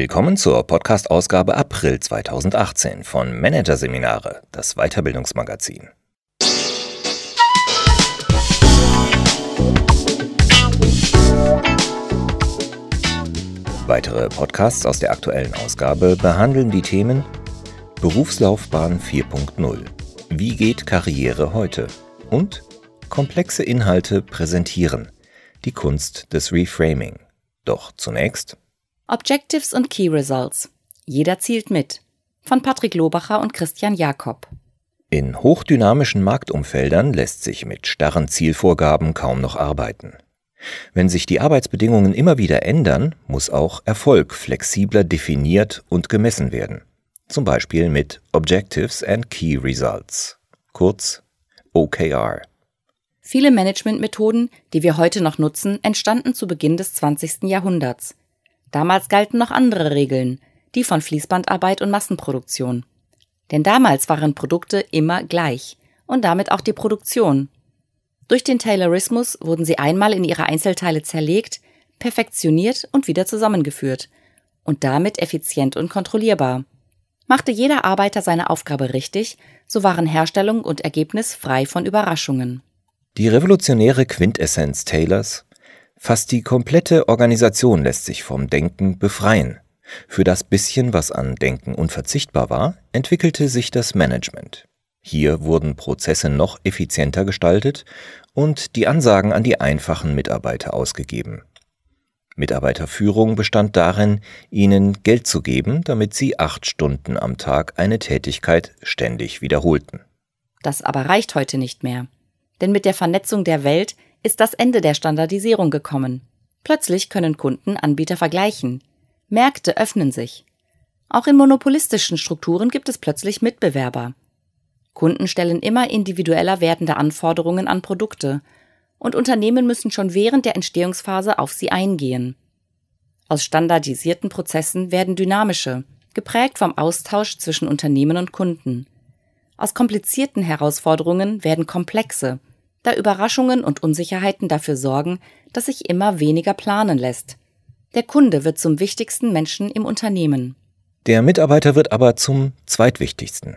Willkommen zur Podcast-Ausgabe April 2018 von Managerseminare, das Weiterbildungsmagazin. Weitere Podcasts aus der aktuellen Ausgabe behandeln die Themen Berufslaufbahn 4.0. Wie geht Karriere heute? Und komplexe Inhalte präsentieren. Die Kunst des Reframing. Doch zunächst Objectives und Key Results. Jeder zielt mit. Von Patrick Lobacher und Christian Jakob. In hochdynamischen Marktumfeldern lässt sich mit starren Zielvorgaben kaum noch arbeiten. Wenn sich die Arbeitsbedingungen immer wieder ändern, muss auch Erfolg flexibler definiert und gemessen werden. Zum Beispiel mit Objectives and Key Results, kurz OKR. Viele Managementmethoden, die wir heute noch nutzen, entstanden zu Beginn des 20. Jahrhunderts. Damals galten noch andere Regeln, die von Fließbandarbeit und Massenproduktion. Denn damals waren Produkte immer gleich und damit auch die Produktion, durch den Taylorismus wurden sie einmal in ihre Einzelteile zerlegt, perfektioniert und wieder zusammengeführt und damit effizient und kontrollierbar. Machte jeder Arbeiter seine Aufgabe richtig, so waren Herstellung und Ergebnis frei von Überraschungen. Die revolutionäre Quintessenz Taylors Fast die komplette Organisation lässt sich vom Denken befreien. Für das bisschen, was an Denken unverzichtbar war, entwickelte sich das Management. Hier wurden Prozesse noch effizienter gestaltet und die Ansagen an die einfachen Mitarbeiter ausgegeben. Mitarbeiterführung bestand darin, ihnen Geld zu geben, damit sie acht Stunden am Tag eine Tätigkeit ständig wiederholten. Das aber reicht heute nicht mehr. Denn mit der Vernetzung der Welt ist das Ende der Standardisierung gekommen. Plötzlich können Kunden Anbieter vergleichen. Märkte öffnen sich. Auch in monopolistischen Strukturen gibt es plötzlich Mitbewerber. Kunden stellen immer individueller werdende Anforderungen an Produkte, und Unternehmen müssen schon während der Entstehungsphase auf sie eingehen. Aus standardisierten Prozessen werden dynamische, geprägt vom Austausch zwischen Unternehmen und Kunden. Aus komplizierten Herausforderungen werden komplexe, da Überraschungen und Unsicherheiten dafür sorgen, dass sich immer weniger planen lässt. Der Kunde wird zum wichtigsten Menschen im Unternehmen. Der Mitarbeiter wird aber zum zweitwichtigsten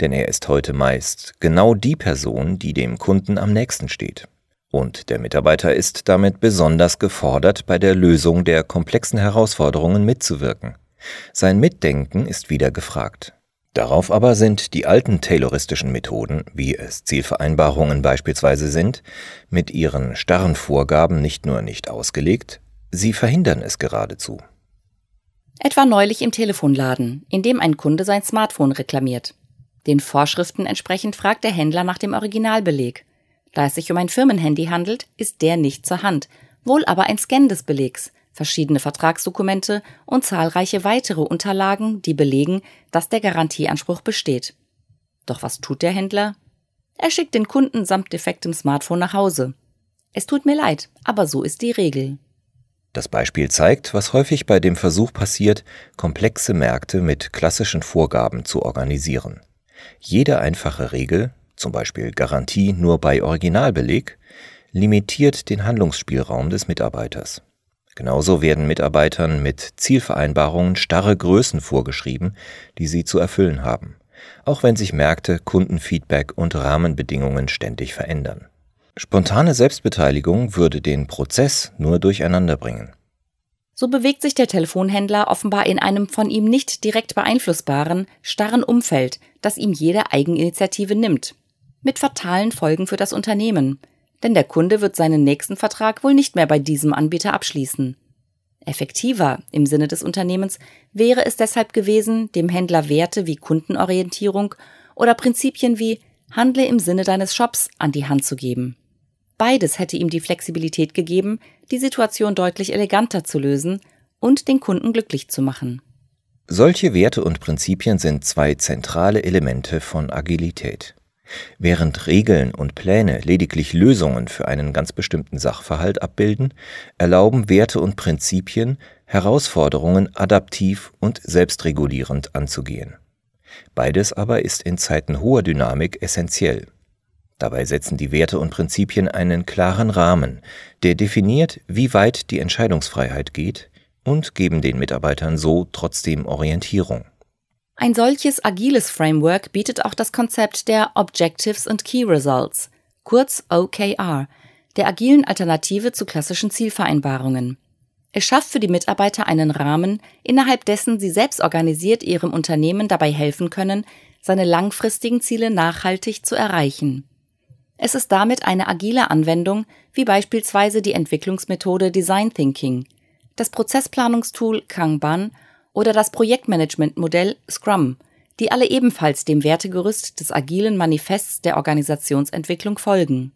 denn er ist heute meist genau die Person, die dem Kunden am nächsten steht. Und der Mitarbeiter ist damit besonders gefordert, bei der Lösung der komplexen Herausforderungen mitzuwirken. Sein Mitdenken ist wieder gefragt. Darauf aber sind die alten tayloristischen Methoden, wie es Zielvereinbarungen beispielsweise sind, mit ihren starren Vorgaben nicht nur nicht ausgelegt, sie verhindern es geradezu. Etwa neulich im Telefonladen, in dem ein Kunde sein Smartphone reklamiert. Den Vorschriften entsprechend fragt der Händler nach dem Originalbeleg. Da es sich um ein Firmenhandy handelt, ist der nicht zur Hand, wohl aber ein Scan des Belegs, verschiedene Vertragsdokumente und zahlreiche weitere Unterlagen, die belegen, dass der Garantieanspruch besteht. Doch was tut der Händler? Er schickt den Kunden samt defektem Smartphone nach Hause. Es tut mir leid, aber so ist die Regel. Das Beispiel zeigt, was häufig bei dem Versuch passiert, komplexe Märkte mit klassischen Vorgaben zu organisieren. Jede einfache Regel, zum Beispiel Garantie nur bei Originalbeleg, limitiert den Handlungsspielraum des Mitarbeiters. Genauso werden Mitarbeitern mit Zielvereinbarungen starre Größen vorgeschrieben, die sie zu erfüllen haben, auch wenn sich Märkte, Kundenfeedback und Rahmenbedingungen ständig verändern. Spontane Selbstbeteiligung würde den Prozess nur durcheinander bringen. So bewegt sich der Telefonhändler offenbar in einem von ihm nicht direkt beeinflussbaren, starren Umfeld, das ihm jede Eigeninitiative nimmt. Mit fatalen Folgen für das Unternehmen. Denn der Kunde wird seinen nächsten Vertrag wohl nicht mehr bei diesem Anbieter abschließen. Effektiver im Sinne des Unternehmens wäre es deshalb gewesen, dem Händler Werte wie Kundenorientierung oder Prinzipien wie Handle im Sinne deines Shops an die Hand zu geben. Beides hätte ihm die Flexibilität gegeben, die Situation deutlich eleganter zu lösen und den Kunden glücklich zu machen. Solche Werte und Prinzipien sind zwei zentrale Elemente von Agilität. Während Regeln und Pläne lediglich Lösungen für einen ganz bestimmten Sachverhalt abbilden, erlauben Werte und Prinzipien, Herausforderungen adaptiv und selbstregulierend anzugehen. Beides aber ist in Zeiten hoher Dynamik essentiell. Dabei setzen die Werte und Prinzipien einen klaren Rahmen, der definiert, wie weit die Entscheidungsfreiheit geht und geben den Mitarbeitern so trotzdem Orientierung. Ein solches agiles Framework bietet auch das Konzept der Objectives and Key Results, kurz OKR, der agilen Alternative zu klassischen Zielvereinbarungen. Es schafft für die Mitarbeiter einen Rahmen, innerhalb dessen sie selbst organisiert ihrem Unternehmen dabei helfen können, seine langfristigen Ziele nachhaltig zu erreichen. Es ist damit eine agile Anwendung, wie beispielsweise die Entwicklungsmethode Design Thinking, das Prozessplanungstool Kanban oder das Projektmanagementmodell Scrum, die alle ebenfalls dem Wertegerüst des agilen Manifests der Organisationsentwicklung folgen.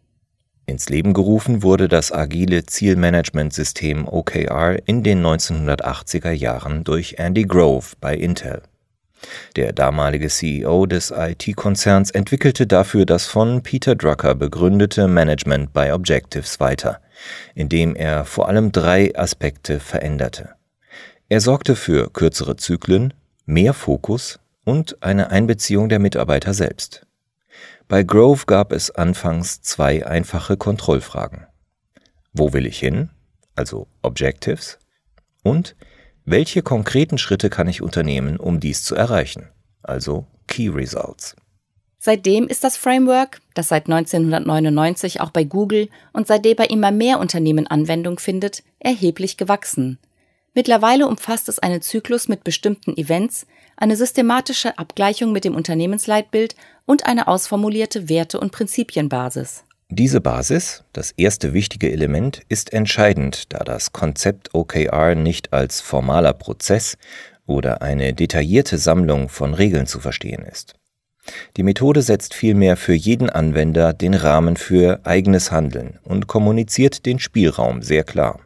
Ins Leben gerufen wurde das agile Zielmanagementsystem OKR in den 1980er Jahren durch Andy Grove bei Intel. Der damalige CEO des IT-Konzerns entwickelte dafür das von Peter Drucker begründete Management by Objectives weiter, indem er vor allem drei Aspekte veränderte. Er sorgte für kürzere Zyklen, mehr Fokus und eine Einbeziehung der Mitarbeiter selbst. Bei Grove gab es anfangs zwei einfache Kontrollfragen. Wo will ich hin? Also Objectives. Und welche konkreten Schritte kann ich unternehmen, um dies zu erreichen? Also Key Results. Seitdem ist das Framework, das seit 1999 auch bei Google und seitdem bei immer mehr Unternehmen Anwendung findet, erheblich gewachsen. Mittlerweile umfasst es einen Zyklus mit bestimmten Events, eine systematische Abgleichung mit dem Unternehmensleitbild und eine ausformulierte Werte- und Prinzipienbasis. Diese Basis, das erste wichtige Element, ist entscheidend, da das Konzept OKR nicht als formaler Prozess oder eine detaillierte Sammlung von Regeln zu verstehen ist. Die Methode setzt vielmehr für jeden Anwender den Rahmen für eigenes Handeln und kommuniziert den Spielraum sehr klar.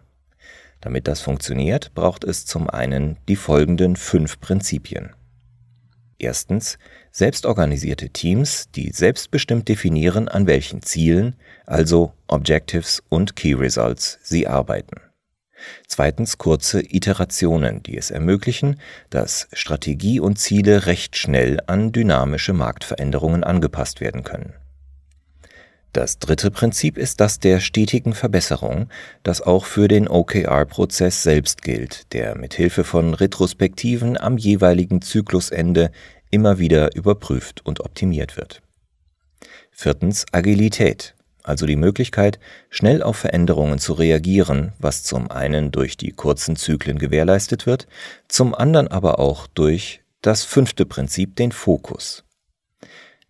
Damit das funktioniert, braucht es zum einen die folgenden fünf Prinzipien. Erstens selbstorganisierte Teams, die selbstbestimmt definieren, an welchen Zielen, also Objectives und Key Results, sie arbeiten. Zweitens kurze Iterationen, die es ermöglichen, dass Strategie und Ziele recht schnell an dynamische Marktveränderungen angepasst werden können. Das dritte Prinzip ist das der stetigen Verbesserung, das auch für den OKR-Prozess selbst gilt, der mit Hilfe von Retrospektiven am jeweiligen Zyklusende immer wieder überprüft und optimiert wird. Viertens Agilität, also die Möglichkeit, schnell auf Veränderungen zu reagieren, was zum einen durch die kurzen Zyklen gewährleistet wird, zum anderen aber auch durch das fünfte Prinzip den Fokus.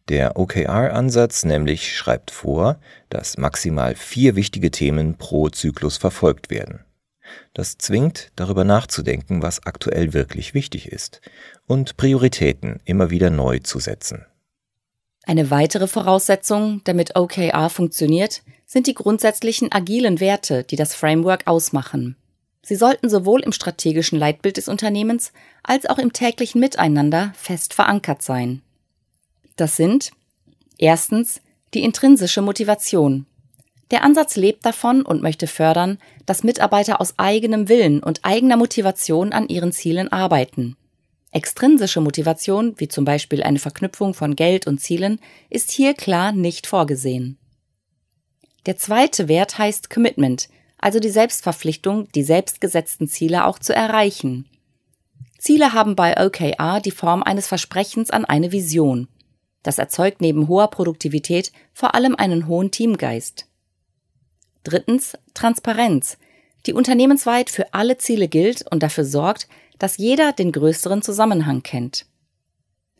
Der OKR-Ansatz nämlich schreibt vor, dass maximal vier wichtige Themen pro Zyklus verfolgt werden. Das zwingt, darüber nachzudenken, was aktuell wirklich wichtig ist und Prioritäten immer wieder neu zu setzen. Eine weitere Voraussetzung, damit OKR funktioniert, sind die grundsätzlichen agilen Werte, die das Framework ausmachen. Sie sollten sowohl im strategischen Leitbild des Unternehmens als auch im täglichen Miteinander fest verankert sein. Das sind erstens die intrinsische Motivation. Der Ansatz lebt davon und möchte fördern, dass Mitarbeiter aus eigenem Willen und eigener Motivation an ihren Zielen arbeiten. Extrinsische Motivation, wie zum Beispiel eine Verknüpfung von Geld und Zielen, ist hier klar nicht vorgesehen. Der zweite Wert heißt Commitment, also die Selbstverpflichtung, die selbstgesetzten Ziele auch zu erreichen. Ziele haben bei OKR die Form eines Versprechens an eine Vision. Das erzeugt neben hoher Produktivität vor allem einen hohen Teamgeist. Drittens Transparenz, die unternehmensweit für alle Ziele gilt und dafür sorgt, dass jeder den größeren Zusammenhang kennt.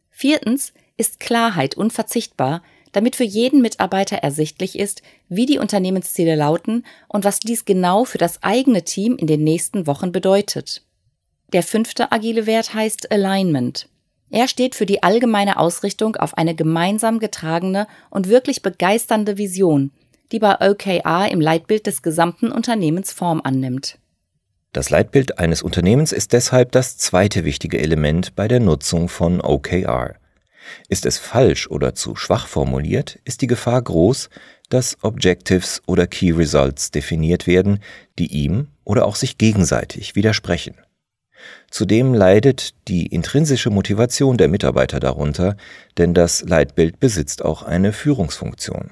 Viertens ist Klarheit unverzichtbar, damit für jeden Mitarbeiter ersichtlich ist, wie die Unternehmensziele lauten und was dies genau für das eigene Team in den nächsten Wochen bedeutet. Der fünfte agile Wert heißt Alignment. Er steht für die allgemeine Ausrichtung auf eine gemeinsam getragene und wirklich begeisternde Vision, die bei OKR im Leitbild des gesamten Unternehmens Form annimmt. Das Leitbild eines Unternehmens ist deshalb das zweite wichtige Element bei der Nutzung von OKR. Ist es falsch oder zu schwach formuliert, ist die Gefahr groß, dass Objectives oder Key Results definiert werden, die ihm oder auch sich gegenseitig widersprechen. Zudem leidet die intrinsische Motivation der Mitarbeiter darunter, denn das Leitbild besitzt auch eine Führungsfunktion.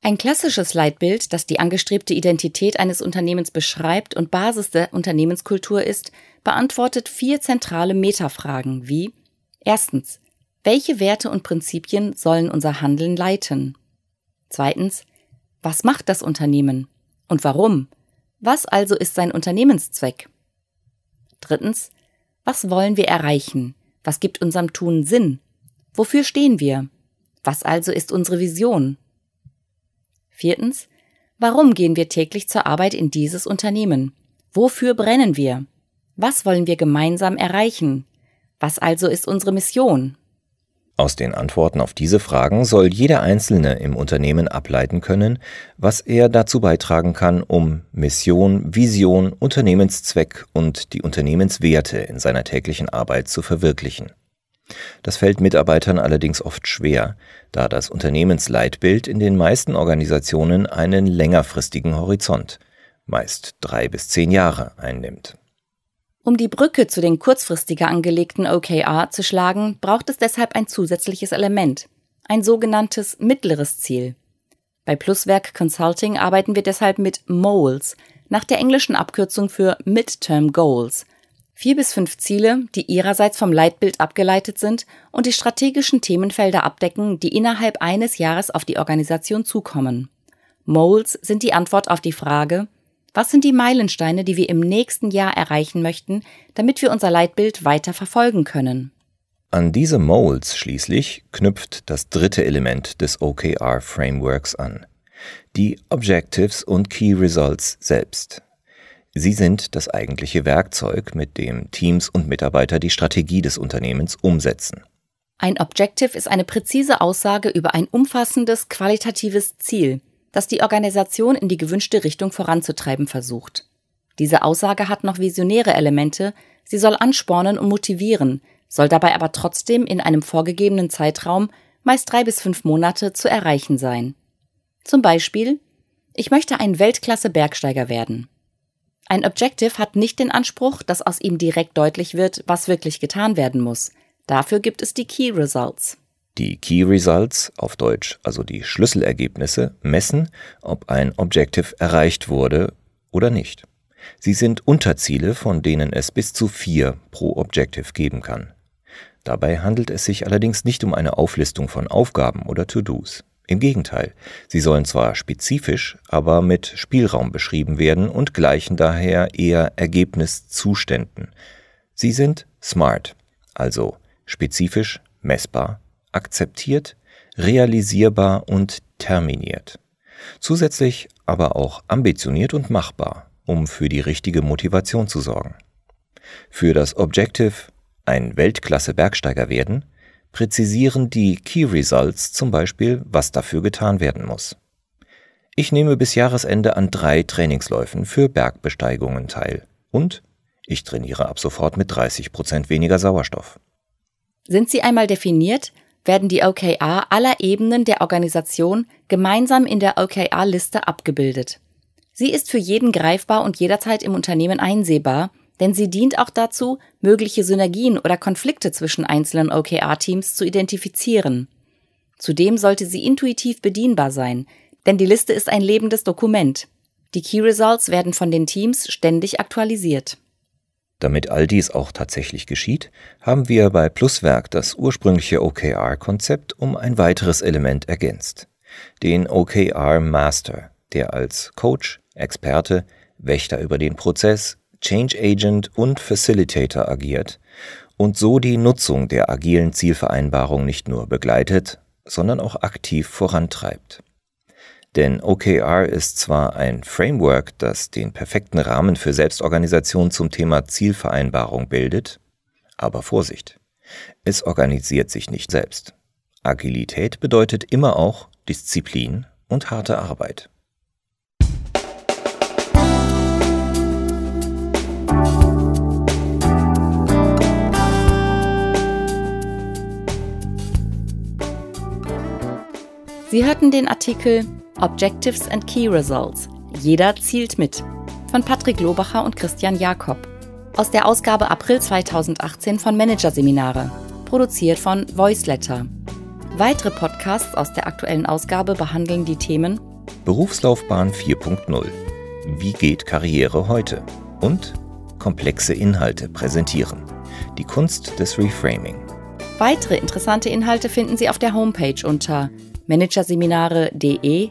Ein klassisches Leitbild, das die angestrebte Identität eines Unternehmens beschreibt und Basis der Unternehmenskultur ist, beantwortet vier zentrale Metafragen wie Erstens, welche Werte und Prinzipien sollen unser Handeln leiten? Zweitens, was macht das Unternehmen und warum? Was also ist sein Unternehmenszweck? Drittens, was wollen wir erreichen? Was gibt unserem Tun Sinn? Wofür stehen wir? Was also ist unsere Vision? Viertens, warum gehen wir täglich zur Arbeit in dieses Unternehmen? Wofür brennen wir? Was wollen wir gemeinsam erreichen? Was also ist unsere Mission? Aus den Antworten auf diese Fragen soll jeder Einzelne im Unternehmen ableiten können, was er dazu beitragen kann, um Mission, Vision, Unternehmenszweck und die Unternehmenswerte in seiner täglichen Arbeit zu verwirklichen. Das fällt Mitarbeitern allerdings oft schwer, da das Unternehmensleitbild in den meisten Organisationen einen längerfristigen Horizont, meist drei bis zehn Jahre, einnimmt. Um die Brücke zu den kurzfristiger angelegten OKR zu schlagen, braucht es deshalb ein zusätzliches Element, ein sogenanntes mittleres Ziel. Bei Pluswerk Consulting arbeiten wir deshalb mit MOLS, nach der englischen Abkürzung für Midterm Goals. Vier bis fünf Ziele, die ihrerseits vom Leitbild abgeleitet sind und die strategischen Themenfelder abdecken, die innerhalb eines Jahres auf die Organisation zukommen. MOLS sind die Antwort auf die Frage, was sind die Meilensteine, die wir im nächsten Jahr erreichen möchten, damit wir unser Leitbild weiter verfolgen können? An diese Molds schließlich knüpft das dritte Element des OKR-Frameworks an, die Objectives und Key Results selbst. Sie sind das eigentliche Werkzeug, mit dem Teams und Mitarbeiter die Strategie des Unternehmens umsetzen. Ein Objective ist eine präzise Aussage über ein umfassendes, qualitatives Ziel, das die Organisation in die gewünschte Richtung voranzutreiben versucht. Diese Aussage hat noch visionäre Elemente, sie soll anspornen und motivieren, soll dabei aber trotzdem in einem vorgegebenen Zeitraum, meist drei bis fünf Monate, zu erreichen sein. Zum Beispiel, ich möchte ein Weltklasse-Bergsteiger werden. Ein Objective hat nicht den Anspruch, dass aus ihm direkt deutlich wird, was wirklich getan werden muss. Dafür gibt es die Key Results. Die Key Results, auf Deutsch also die Schlüsselergebnisse, messen, ob ein Objective erreicht wurde oder nicht. Sie sind Unterziele, von denen es bis zu vier pro Objective geben kann. Dabei handelt es sich allerdings nicht um eine Auflistung von Aufgaben oder To-Dos. Im Gegenteil, sie sollen zwar spezifisch, aber mit Spielraum beschrieben werden und gleichen daher eher Ergebniszuständen. Sie sind SMART, also spezifisch, messbar, akzeptiert, realisierbar und terminiert. Zusätzlich aber auch ambitioniert und machbar, um für die richtige Motivation zu sorgen. Für das Objective ein Weltklasse-Bergsteiger werden, präzisieren die Key Results zum Beispiel, was dafür getan werden muss. Ich nehme bis Jahresende an drei Trainingsläufen für Bergbesteigungen teil und ich trainiere ab sofort mit 30 Prozent weniger Sauerstoff. Sind sie einmal definiert, werden die OKR aller Ebenen der Organisation gemeinsam in der OKR-Liste abgebildet. Sie ist für jeden greifbar und jederzeit im Unternehmen einsehbar, denn sie dient auch dazu, mögliche Synergien oder Konflikte zwischen einzelnen OKR-Teams zu identifizieren. Zudem sollte sie intuitiv bedienbar sein, denn die Liste ist ein lebendes Dokument. Die Key Results werden von den Teams ständig aktualisiert. Damit all dies auch tatsächlich geschieht, haben wir bei Pluswerk das ursprüngliche OKR-Konzept um ein weiteres Element ergänzt. Den OKR Master, der als Coach, Experte, Wächter über den Prozess, Change Agent und Facilitator agiert und so die Nutzung der agilen Zielvereinbarung nicht nur begleitet, sondern auch aktiv vorantreibt. Denn OKR ist zwar ein Framework, das den perfekten Rahmen für Selbstorganisation zum Thema Zielvereinbarung bildet, aber Vorsicht, es organisiert sich nicht selbst. Agilität bedeutet immer auch Disziplin und harte Arbeit. Sie hörten den Artikel Objectives and Key Results. Jeder zielt mit. Von Patrick Lobacher und Christian Jakob. Aus der Ausgabe April 2018 von Managerseminare. Produziert von Voiceletter. Weitere Podcasts aus der aktuellen Ausgabe behandeln die Themen Berufslaufbahn 4.0. Wie geht Karriere heute? Und komplexe Inhalte präsentieren. Die Kunst des Reframing. Weitere interessante Inhalte finden Sie auf der Homepage unter managerseminare.de